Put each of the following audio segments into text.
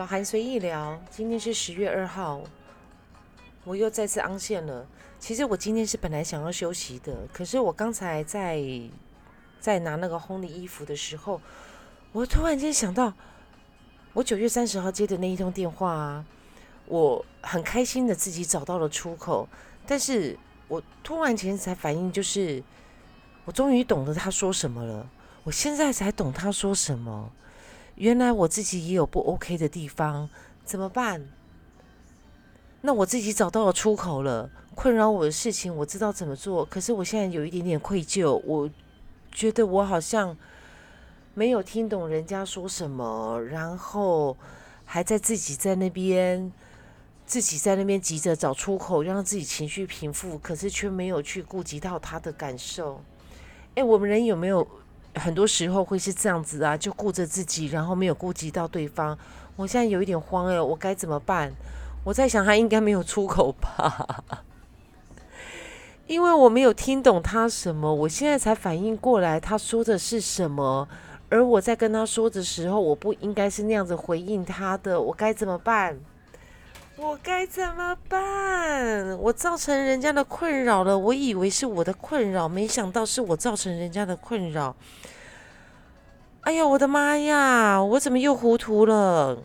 老韩随意聊，今天是十月二号，我又再次昂线了。其实我今天是本来想要休息的，可是我刚才在在拿那个烘的衣服的时候，我突然间想到，我九月三十号接的那一通电话啊，我很开心的自己找到了出口，但是我突然间才反应，就是我终于懂得他说什么了。我现在才懂他说什么，原来我自己也有不 OK 的地方，怎么办？那我自己找到了出口了，困扰我的事情我知道怎么做，可是我现在有一点点愧疚，我觉得我好像没有听懂人家说什么，然后还在自己在那边自己在那边急着找出口，让自己情绪平复，可是却没有去顾及到他的感受。哎，我们人有没有？很多时候会是这样子啊，就顾着自己，然后没有顾及到对方。我现在有一点慌哎，我该怎么办？我在想他应该没有出口吧，因为我没有听懂他什么，我现在才反应过来他说的是什么。而我在跟他说的时候，我不应该是那样子回应他的，我该怎么办？我该怎么办？我造成人家的困扰了。我以为是我的困扰，没想到是我造成人家的困扰。哎呀，我的妈呀！我怎么又糊涂了？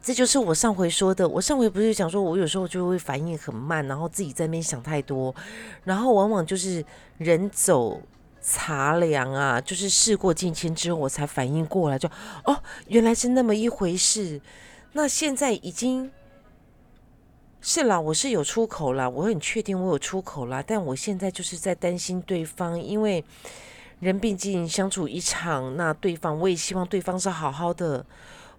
这就是我上回说的。我上回不是讲说，我有时候就会反应很慢，然后自己在那边想太多，然后往往就是人走茶凉啊，就是事过境迁之后，我才反应过来，就哦，原来是那么一回事。那现在已经。是啦，我是有出口啦，我很确定我有出口啦，但我现在就是在担心对方，因为人毕竟相处一场，那对方我也希望对方是好好的。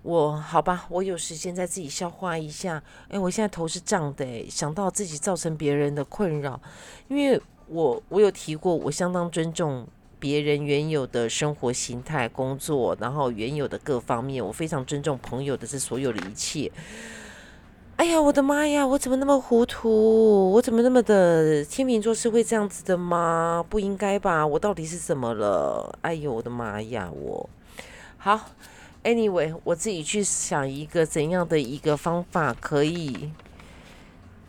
我好吧，我有时间再自己消化一下。哎，我现在头是胀的，想到自己造成别人的困扰，因为我我有提过，我相当尊重别人原有的生活形态、工作，然后原有的各方面，我非常尊重朋友的这所有的一切。哎呀，我的妈呀！我怎么那么糊涂？我怎么那么的天秤座是会这样子的吗？不应该吧？我到底是怎么了？哎呦，我的妈呀！我好，anyway，我自己去想一个怎样的一个方法可以。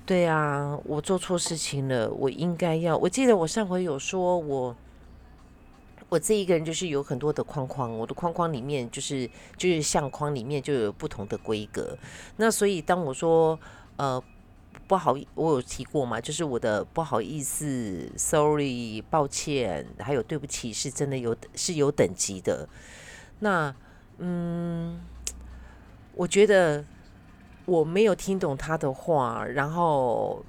对啊，我做错事情了，我应该要。我记得我上回有说我。我这一个人就是有很多的框框，我的框框里面就是就是相框里面就有不同的规格。那所以当我说呃不好，我有提过嘛，就是我的不好意思，sorry，抱歉，还有对不起，是真的有是有等级的。那嗯，我觉得我没有听懂他的话，然后。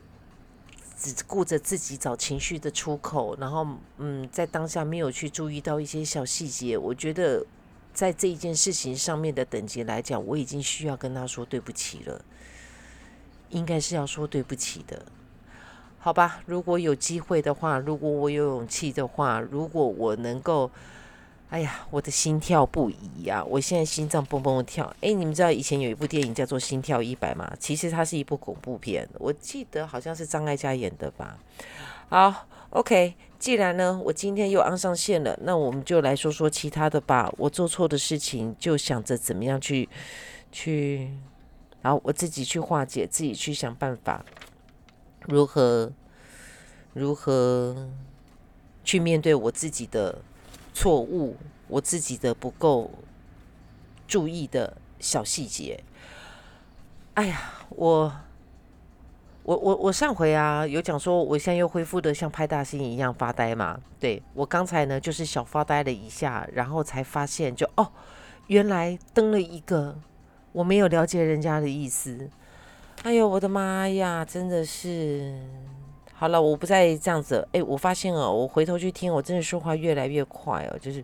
只顾着自己找情绪的出口，然后嗯，在当下没有去注意到一些小细节。我觉得在这一件事情上面的等级来讲，我已经需要跟他说对不起了，应该是要说对不起的，好吧？如果有机会的话，如果我有勇气的话，如果我能够。哎呀，我的心跳不已呀！我现在心脏蹦蹦跳。哎，你们知道以前有一部电影叫做《心跳一百》吗？其实它是一部恐怖片，我记得好像是张艾嘉演的吧。好，OK，既然呢我今天又安上线了，那我们就来说说其他的吧。我做错的事情，就想着怎么样去去，然后我自己去化解，自己去想办法，如何如何去面对我自己的。错误，我自己的不够注意的小细节。哎呀，我我我我上回啊有讲说，我现在又恢复的像派大星一样发呆嘛。对我刚才呢就是小发呆了一下，然后才发现就哦，原来登了一个我没有了解人家的意思。哎呦，我的妈呀，真的是。好了，我不再这样子。哎，我发现哦，我回头去听，我真的说话越来越快哦。就是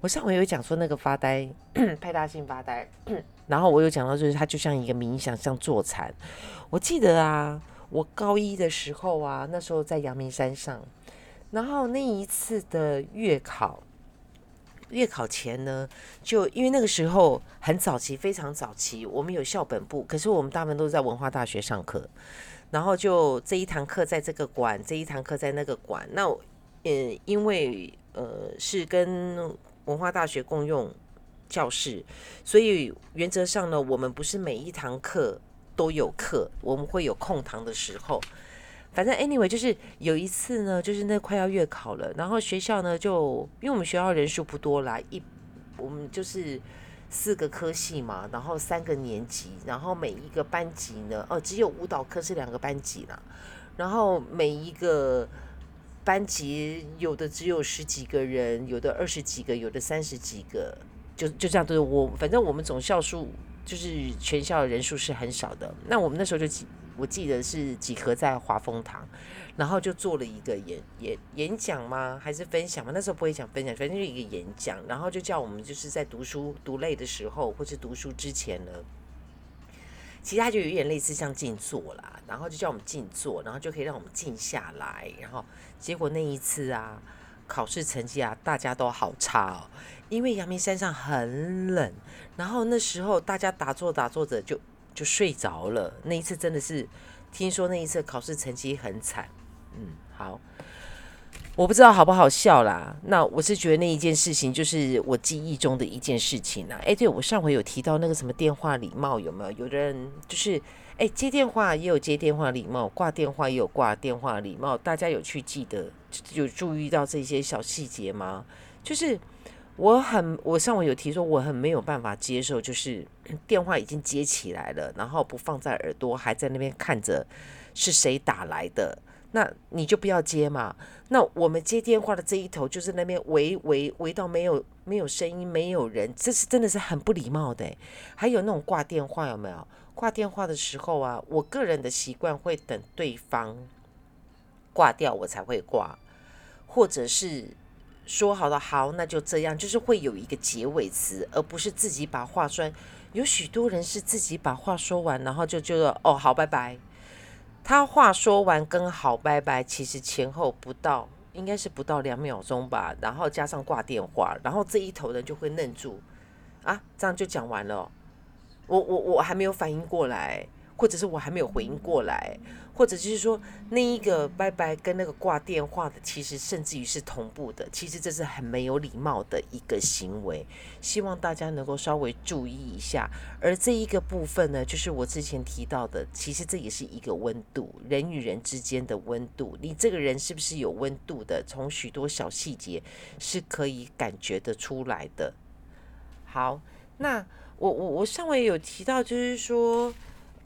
我上回有讲说那个发呆，派大星发呆，然后我有讲到，就是他就像一个冥想，像坐禅。我记得啊，我高一的时候啊，那时候在阳明山上，然后那一次的月考，月考前呢，就因为那个时候很早期，非常早期，我们有校本部，可是我们大部分都是在文化大学上课。然后就这一堂课在这个馆，这一堂课在那个馆。那呃，因为呃是跟文化大学共用教室，所以原则上呢，我们不是每一堂课都有课，我们会有空堂的时候。反正 anyway 就是有一次呢，就是那快要月考了，然后学校呢就因为我们学校人数不多啦，一我们就是四个科系嘛，然后三个年级，然后每一个班级呢，哦，只有舞蹈科是两个班级啦，然后每一个班级有的只有十几个人，有的二十几个，有的三十几个，就就这样，对我反正我们总校数就是全校人数是很少的，那我们那时候就。我记得是集合在华丰堂，然后就做了一个演演演讲吗？还是分享吗？那时候不会讲分享，反正就一个演讲，然后就叫我们就是在读书读累的时候，或是读书之前呢，其他就有点类似像静坐啦，然后就叫我们静坐，然后就可以让我们静下来。然后结果那一次啊，考试成绩啊，大家都好差哦，因为阳明山上很冷，然后那时候大家打坐打坐着就。就睡着了。那一次真的是，听说那一次考试成绩很惨。嗯，好，我不知道好不好笑啦。那我是觉得那一件事情就是我记忆中的一件事情啦。哎，对我上回有提到那个什么电话礼貌有没有？有的人就是哎接电话也有接电话礼貌，挂电话也有挂电话礼貌。大家有去记得有注意到这些小细节吗？就是。我很，我上午有提说我很没有办法接受，就是 电话已经接起来了，然后不放在耳朵，还在那边看着是谁打来的，那你就不要接嘛。那我们接电话的这一头就是那边喂喂喂到没有没有声音，没有人，这是真的是很不礼貌的。还有那种挂电话有没有？挂电话的时候啊，我个人的习惯会等对方挂掉我才会挂，或者是。说好了好，那就这样，就是会有一个结尾词，而不是自己把话说。有许多人是自己把话说完，然后就觉得哦好拜拜。他话说完跟好拜拜，其实前后不到，应该是不到两秒钟吧。然后加上挂电话，然后这一头人就会愣住啊，这样就讲完了。我我我还没有反应过来。或者是我还没有回应过来，或者就是说那一个拜拜跟那个挂电话的，其实甚至于是同步的。其实这是很没有礼貌的一个行为，希望大家能够稍微注意一下。而这一个部分呢，就是我之前提到的，其实这也是一个温度，人与人之间的温度。你这个人是不是有温度的？从许多小细节是可以感觉得出来的。好，那我我我上回有提到，就是说。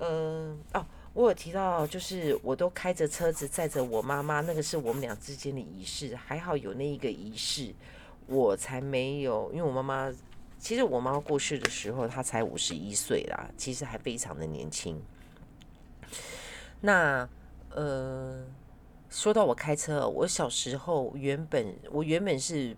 嗯哦，我有提到，就是我都开着车子载着我妈妈，那个是我们俩之间的仪式，还好有那一个仪式，我才没有。因为我妈妈，其实我妈妈过世的时候，她才五十一岁啦，其实还非常的年轻。那呃，说到我开车，我小时候原本我原本是。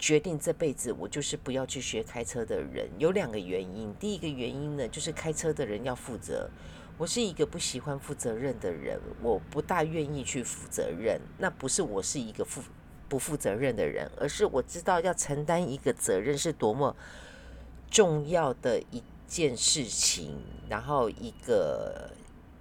决定这辈子我就是不要去学开车的人，有两个原因。第一个原因呢，就是开车的人要负责。我是一个不喜欢负责任的人，我不大愿意去负责任。那不是我是一个负不负责任的人，而是我知道要承担一个责任是多么重要的一件事情，然后一个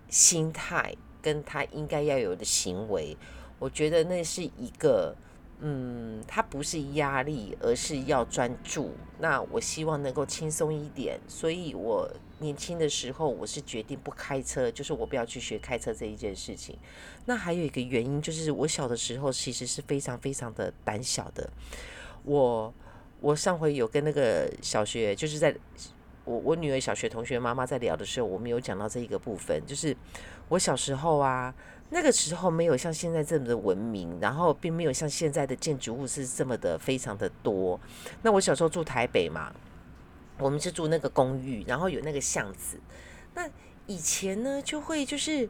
心态跟他应该要有的行为，我觉得那是一个。嗯，它不是压力，而是要专注。那我希望能够轻松一点，所以我年轻的时候我是决定不开车，就是我不要去学开车这一件事情。那还有一个原因，就是我小的时候其实是非常非常的胆小的。我我上回有跟那个小学，就是在我我女儿小学同学妈妈在聊的时候，我们有讲到这一个部分，就是我小时候啊。那个时候没有像现在这么的文明，然后并没有像现在的建筑物是这么的非常的多。那我小时候住台北嘛，我们是住那个公寓，然后有那个巷子。那以前呢，就会就是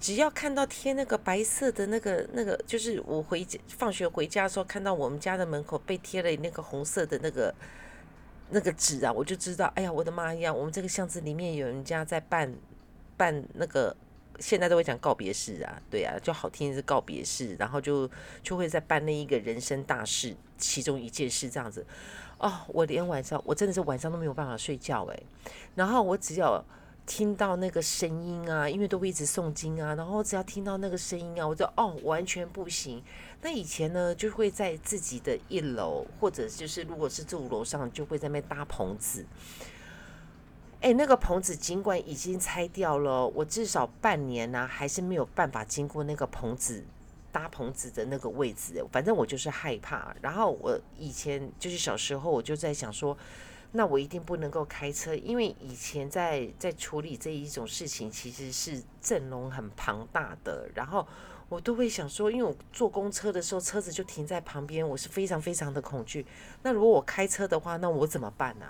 只要看到贴那个白色的那个那个，就是我回家放学回家的时候，看到我们家的门口被贴了那个红色的那个那个纸啊，我就知道，哎呀，我的妈呀，我们这个巷子里面有人家在办办那个。现在都会讲告别式啊，对啊，就好听是告别式，然后就就会在办那一个人生大事，其中一件事这样子。哦，我连晚上我真的是晚上都没有办法睡觉诶。然后我只要听到那个声音啊，因为都会一直诵经啊，然后只要听到那个声音啊，我就哦完全不行。那以前呢，就会在自己的一楼，或者就是如果是住楼上，就会在那边搭棚子。哎，那个棚子尽管已经拆掉了，我至少半年呢，还是没有办法经过那个棚子搭棚子的那个位置。反正我就是害怕。然后我以前就是小时候，我就在想说，那我一定不能够开车，因为以前在在处理这一种事情，其实是阵容很庞大的。然后我都会想说，因为我坐公车的时候，车子就停在旁边，我是非常非常的恐惧。那如果我开车的话，那我怎么办呢？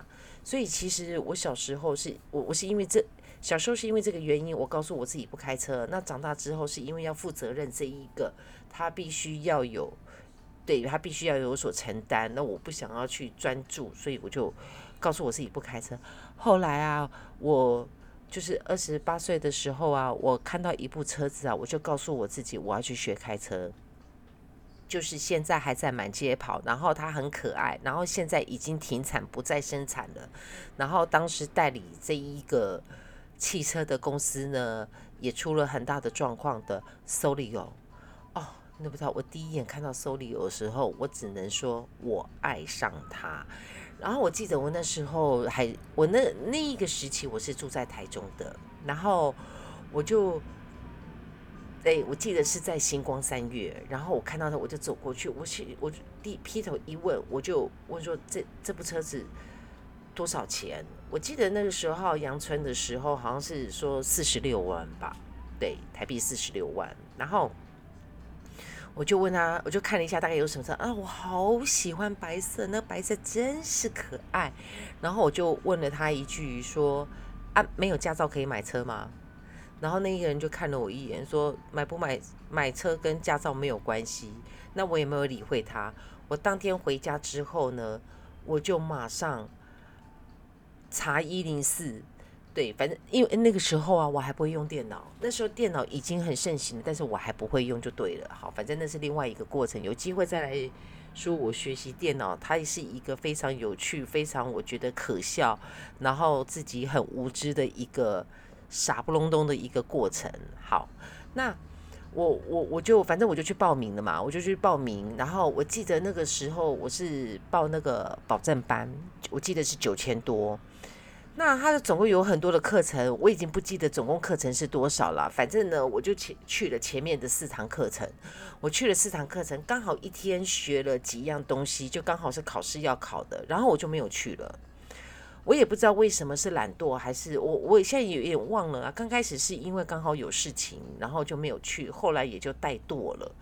所以其实我小时候是我我是因为这小时候是因为这个原因，我告诉我自己不开车。那长大之后是因为要负责任，这一个他必须要有，对他必须要有所承担。那我不想要去专注，所以我就告诉我自己不开车。后来啊，我就是二十八岁的时候啊，我看到一部车子啊，我就告诉我自己我要去学开车。就是现在还在满街跑，然后它很可爱，然后现在已经停产不再生产了。然后当时代理这一个汽车的公司呢，也出了很大的状况的 Solio。哦，那不知道，我第一眼看到 Solio 的时候，我只能说我爱上它。然后我记得我那时候还，我那那一个时期我是住在台中的，然后我就。对，我记得是在星光三月，然后我看到他，我就走过去，我去，我低劈头一问，我就问说：“这这部车子多少钱？”我记得那个时候阳春的时候，好像是说四十六万吧，对，台币四十六万。然后我就问他，我就看了一下大概有什么车啊，我好喜欢白色，那白色真是可爱。然后我就问了他一句说：“啊，没有驾照可以买车吗？”然后那一个人就看了我一眼，说：“买不买买车跟驾照没有关系。”那我也没有理会他。我当天回家之后呢，我就马上查一零四，对，反正因为那个时候啊，我还不会用电脑。那时候电脑已经很盛行，但是我还不会用，就对了。好，反正那是另外一个过程，有机会再来说我学习电脑。它也是一个非常有趣、非常我觉得可笑，然后自己很无知的一个。傻不隆咚的一个过程。好，那我我我就反正我就去报名了嘛，我就去报名。然后我记得那个时候我是报那个保证班，我记得是九千多。那它的总共有很多的课程，我已经不记得总共课程是多少了。反正呢，我就前去了前面的四堂课程，我去了四堂课程，刚好一天学了几样东西，就刚好是考试要考的，然后我就没有去了。我也不知道为什么是懒惰，还是我我现在有点忘了啊。刚开始是因为刚好有事情，然后就没有去，后来也就怠惰了。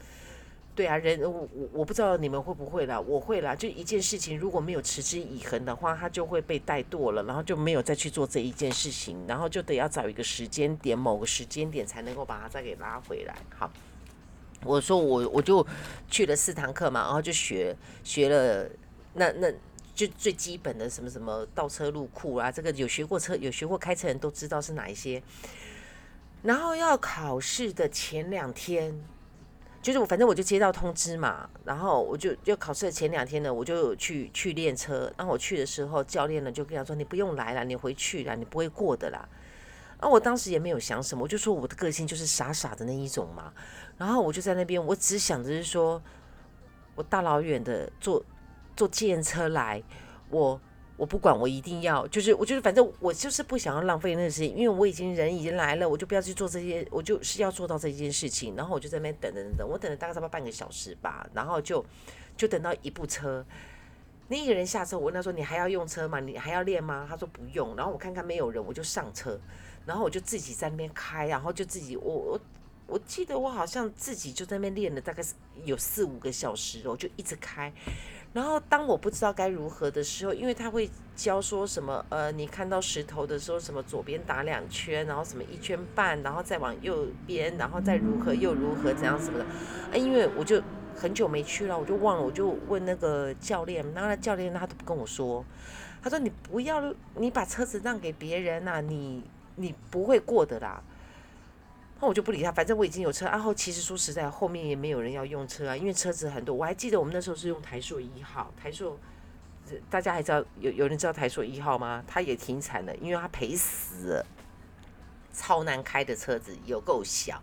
对啊，人我我我不知道你们会不会啦，我会啦。就一件事情如果没有持之以恒的话，它就会被怠惰了，然后就没有再去做这一件事情，然后就得要找一个时间点，某个时间点才能够把它再给拉回来。好，我说我我就去了四堂课嘛，然后就学学了那那。就最基本的什么什么倒车入库啊，这个有学过车、有学过开车人都知道是哪一些。然后要考试的前两天，就是我反正我就接到通知嘛，然后我就要考试的前两天呢，我就去去练车。然后我去的时候，教练呢就跟他说：“你不用来了，你回去了，你不会过的啦。”然后我当时也没有想什么，我就说我的个性就是傻傻的那一种嘛。然后我就在那边，我只想着是说，我大老远的坐。坐电车来，我我不管，我一定要，就是我就是反正我就是不想要浪费那个时间，因为我已经人已经来了，我就不要去做这些，我就是要做到这件事情。然后我就在那边等等等，我等了大概差不多半个小时吧，然后就就等到一部车，那个人下车，我问他说：“你还要用车吗？你还要练吗？”他说：“不用。”然后我看看没有人，我就上车，然后我就自己在那边开，然后就自己我我我记得我好像自己就在那边练了大概有四五个小时，我就一直开。然后当我不知道该如何的时候，因为他会教说什么，呃，你看到石头的时候，什么左边打两圈，然后什么一圈半，然后再往右边，然后再如何又如何怎样什么的，哎，因为我就很久没去了，我就忘了，我就问那个教练，然后教练他都不跟我说，他说你不要，你把车子让给别人呐，你你不会过的啦。那我就不理他，反正我已经有车。然后其实说实在，后面也没有人要用车啊，因为车子很多。我还记得我们那时候是用台硕一号，台硕，大家还知道有有人知道台硕一号吗？他也停产了，因为他赔死了。超难开的车子，有够小。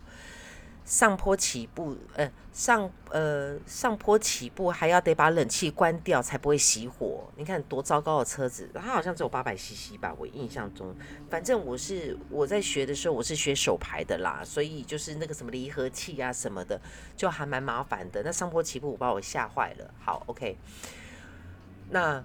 上坡起步，呃，上呃上坡起步还要得把冷气关掉才不会熄火。你看多糟糕的车子，它好像只有八百 CC 吧，我印象中。反正我是我在学的时候，我是学手排的啦，所以就是那个什么离合器啊什么的，就还蛮麻烦的。那上坡起步把我吓坏了。好，OK，那。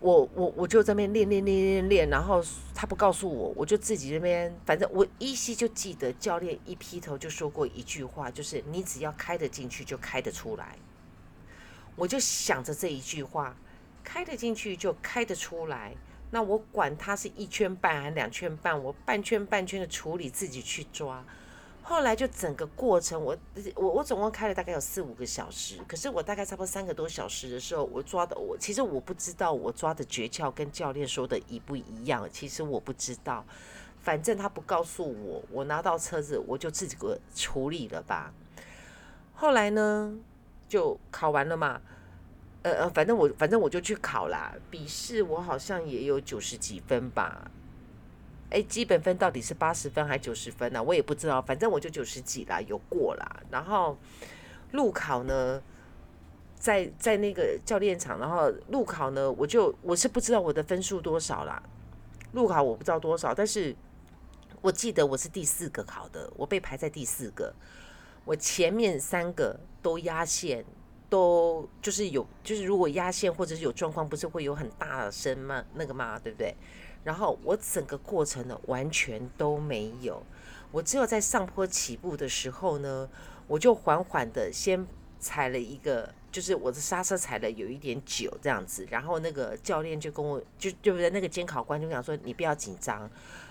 我我我就在那边练练练练练，然后他不告诉我，我就自己那边，反正我依稀就记得教练一劈头就说过一句话，就是你只要开得进去就开得出来。我就想着这一句话，开得进去就开得出来，那我管他是一圈半还是两圈半，我半圈半圈的处理自己去抓。后来就整个过程，我我我总共开了大概有四五个小时，可是我大概差不多三个多小时的时候，我抓的我其实我不知道我抓的诀窍跟教练说的一不一样，其实我不知道，反正他不告诉我，我拿到车子我就自己个处理了吧。后来呢，就考完了嘛，呃呃，反正我反正我就去考啦，笔试我好像也有九十几分吧。哎，基本分到底是八十分还是九十分呢？我也不知道，反正我就九十几啦，有过啦。然后路考呢，在在那个教练场，然后路考呢，我就我是不知道我的分数多少啦。路考我不知道多少，但是我记得我是第四个考的，我被排在第四个。我前面三个都压线，都就是有，就是如果压线或者是有状况，不是会有很大声吗？那个吗？对不对？然后我整个过程呢，完全都没有。我只有在上坡起步的时候呢，我就缓缓的先踩了一个，就是我的刹车踩了有一点久这样子。然后那个教练就跟我，就对不对？那个监考官就讲说：“你不要紧张。”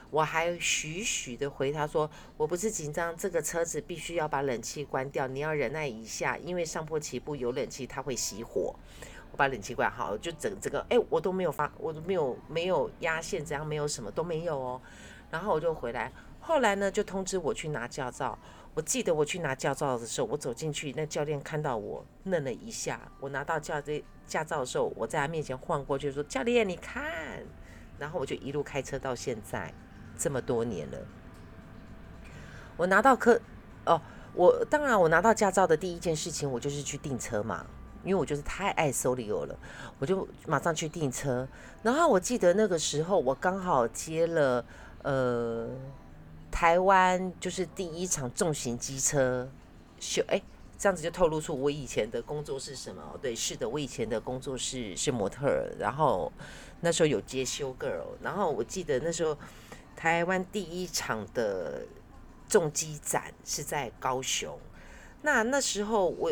我还徐徐的回他说：“我不是紧张，这个车子必须要把冷气关掉，你要忍耐一下，因为上坡起步有冷气，它会熄火。”把冷气关好，就整这个，哎，我都没有发，我都没有没有压线，这样没有什么都没有哦。然后我就回来，后来呢就通知我去拿驾照。我记得我去拿驾照的时候，我走进去，那教练看到我愣了一下。我拿到驾这驾照的时候，我在他面前晃过去说：“教练，你看。”然后我就一路开车到现在这么多年了。我拿到科，哦，我当然我拿到驾照的第一件事情，我就是去订车嘛。因为我就是太爱 Solio 了，我就马上去订车。然后我记得那个时候，我刚好接了呃台湾就是第一场重型机车秀，哎，这样子就透露出我以前的工作是什么？对，是的，我以前的工作是是模特儿。然后那时候有接修 girl，然后我记得那时候台湾第一场的重机展是在高雄。那那时候我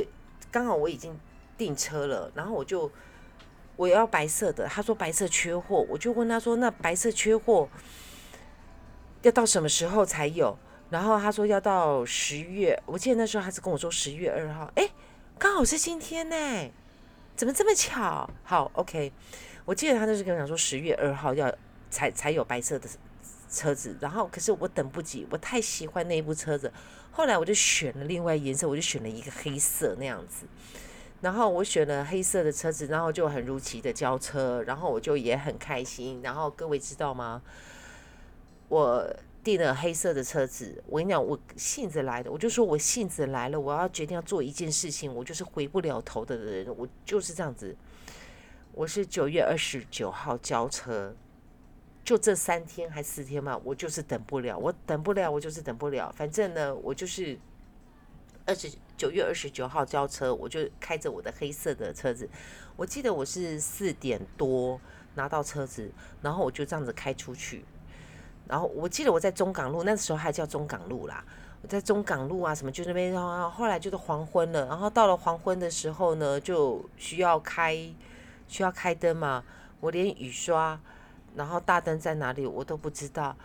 刚好我已经。订车了，然后我就我要白色的，他说白色缺货，我就问他说那白色缺货要到什么时候才有？然后他说要到十月，我记得那时候他是跟我说十月二号，哎，刚好是今天呢，怎么这么巧？好，OK，我记得他那时跟我讲说十月二号要才才有白色的车子，然后可是我等不及，我太喜欢那一部车子，后来我就选了另外颜色，我就选了一个黑色那样子。然后我选了黑色的车子，然后就很如期的交车，然后我就也很开心。然后各位知道吗？我订了黑色的车子，我跟你讲，我性子来的，我就说我性子来了，我要决定要做一件事情，我就是回不了头的人，我就是这样子。我是九月二十九号交车，就这三天还四天嘛，我就是等不了，我等不了，我就是等不了。反正呢，我就是二十。九月二十九号交车，我就开着我的黑色的车子。我记得我是四点多拿到车子，然后我就这样子开出去。然后我记得我在中港路，那时候还叫中港路啦。我在中港路啊，什么就那边。然后后来就是黄昏了，然后到了黄昏的时候呢，就需要开需要开灯嘛。我连雨刷，然后大灯在哪里我都不知道。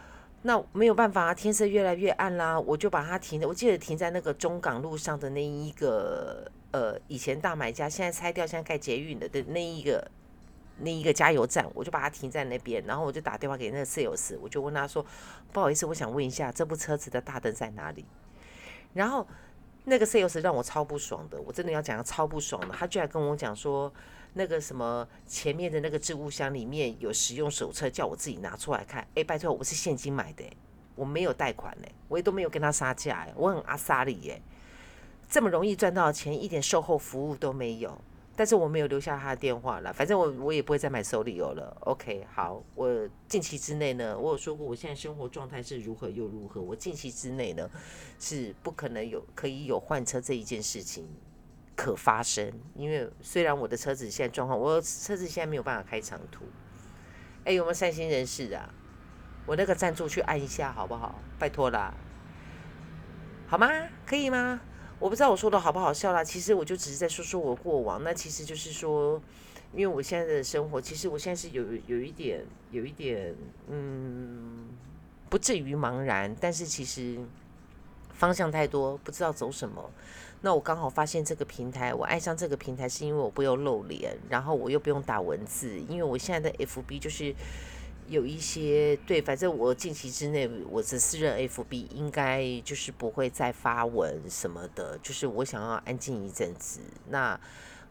那没有办法，天色越来越暗啦，我就把它停。我记得停在那个中港路上的那一个，呃，以前大买家，现在拆掉，现在盖捷运的的那一个，那一个加油站，我就把它停在那边。然后我就打电话给那个 sales，我就问他说：“不好意思，我想问一下，这部车子的大灯在哪里？”然后那个 sales 让我超不爽的，我真的要讲超不爽的，他居然跟我讲说。那个什么前面的那个置物箱里面有使用手册，叫我自己拿出来看。哎，拜托，我是现金买的，我没有贷款呢，我也都没有跟他杀价哎，我很阿萨里耶，这么容易赚到钱，一点售后服务都没有。但是我没有留下他的电话了，反正我我也不会再买手里油了。OK，好，我近期之内呢，我有说过我现在生活状态是如何又如何。我近期之内呢，是不可能有可以有换车这一件事情可发生，因为虽然我的车子现在状况，我车子现在没有办法开长途。哎，有没有善心人士啊？我那个赞助去按一下好不好？拜托啦，好吗？可以吗？我不知道我说的好不好笑啦。其实我就只是在说说我过往。那其实就是说，因为我现在的生活，其实我现在是有有一点，有一点，嗯，不至于茫然，但是其实方向太多，不知道走什么。那我刚好发现这个平台，我爱上这个平台是因为我不用露脸，然后我又不用打文字，因为我现在的 FB 就是。有一些对，反正我近期之内，我的私人 FB 应该就是不会再发文什么的，就是我想要安静一阵子。那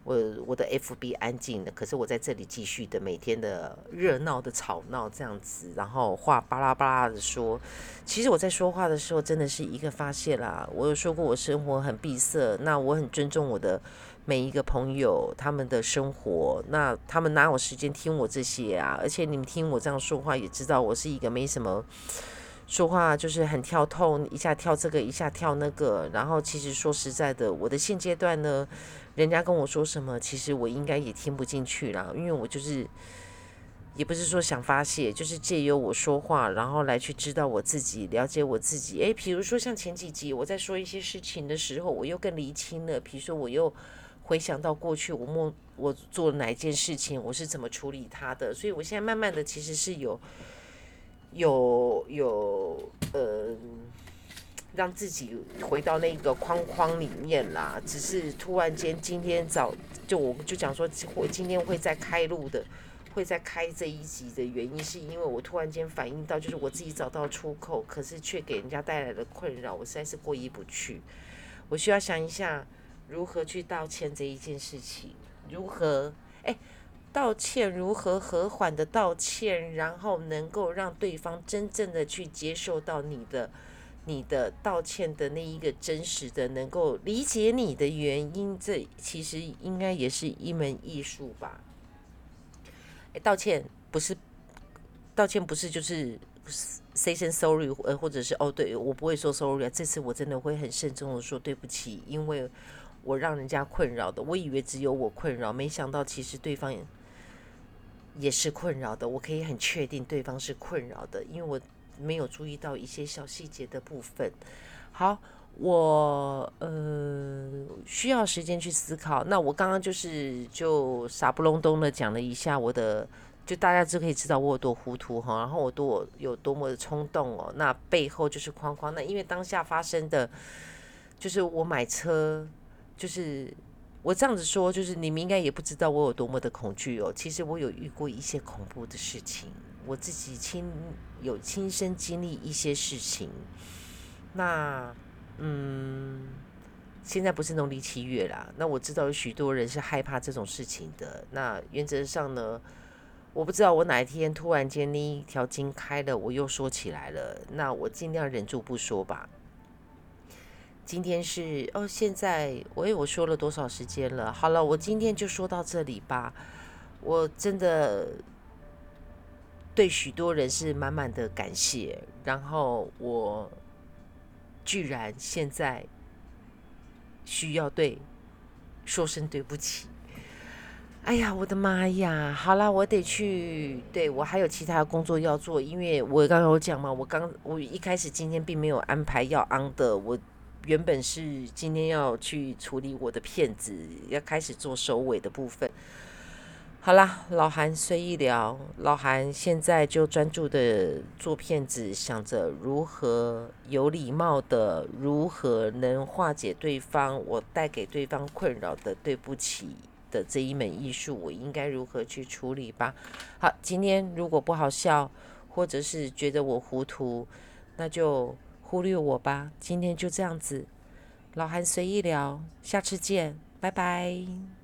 我我的 FB 安静的，可是我在这里继续的每天的热闹的吵闹这样子，然后话巴拉巴拉的说。其实我在说话的时候，真的是一个发泄啦。我有说过我生活很闭塞，那我很尊重我的。每一个朋友他们的生活，那他们哪有时间听我这些啊？而且你们听我这样说话，也知道我是一个没什么说话，就是很跳痛，一下跳这个，一下跳那个。然后其实说实在的，我的现阶段呢，人家跟我说什么，其实我应该也听不进去啦，因为我就是也不是说想发泄，就是借由我说话，然后来去知道我自己，了解我自己。诶，比如说像前几集我在说一些事情的时候，我又更厘清了，比如说我又。回想到过去，我梦我做哪一件事情，我是怎么处理它的，所以我现在慢慢的其实是有有有呃，让自己回到那个框框里面啦。只是突然间今天早就我就讲说，我今天会在开路的，会在开这一集的原因，是因为我突然间反应到，就是我自己找到出口，可是却给人家带来了困扰，我实在是过意不去。我需要想一下。如何去道歉这一件事情？如何哎，道歉如何和缓的道歉，然后能够让对方真正的去接受到你的你的道歉的那一个真实的，能够理解你的原因，这其实应该也是一门艺术吧？哎，道歉不是道歉，不是就是 say sorry，呃，或者是哦，对我不会说 sorry 啊，这次我真的会很慎重的说对不起，因为。我让人家困扰的，我以为只有我困扰，没想到其实对方也是困扰的。我可以很确定对方是困扰的，因为我没有注意到一些小细节的部分。好，我呃需要时间去思考。那我刚刚就是就傻不隆咚的讲了一下我的，就大家就可以知道我有多糊涂哈，然后我多有多么的冲动哦。那背后就是框框。那因为当下发生的，就是我买车。就是我这样子说，就是你们应该也不知道我有多么的恐惧哦。其实我有遇过一些恐怖的事情，我自己亲有亲身经历一些事情。那嗯，现在不是农历七月啦，那我知道有许多人是害怕这种事情的。那原则上呢，我不知道我哪一天突然间那一条筋开了，我又说起来了。那我尽量忍住不说吧。今天是哦，现在我也我说了多少时间了？好了，我今天就说到这里吧。我真的对许多人是满满的感谢，然后我居然现在需要对说声对不起。哎呀，我的妈呀！好了，我得去，对我还有其他工作要做，因为我刚刚有讲嘛，我刚我一开始今天并没有安排要安的我。原本是今天要去处理我的片子，要开始做收尾的部分。好啦，老韩随意聊，老韩现在就专注的做片子，想着如何有礼貌的，如何能化解对方我带给对方困扰的对不起的这一门艺术，我应该如何去处理吧？好，今天如果不好笑，或者是觉得我糊涂，那就。忽略我吧，今天就这样子，老韩随意聊，下次见，拜拜。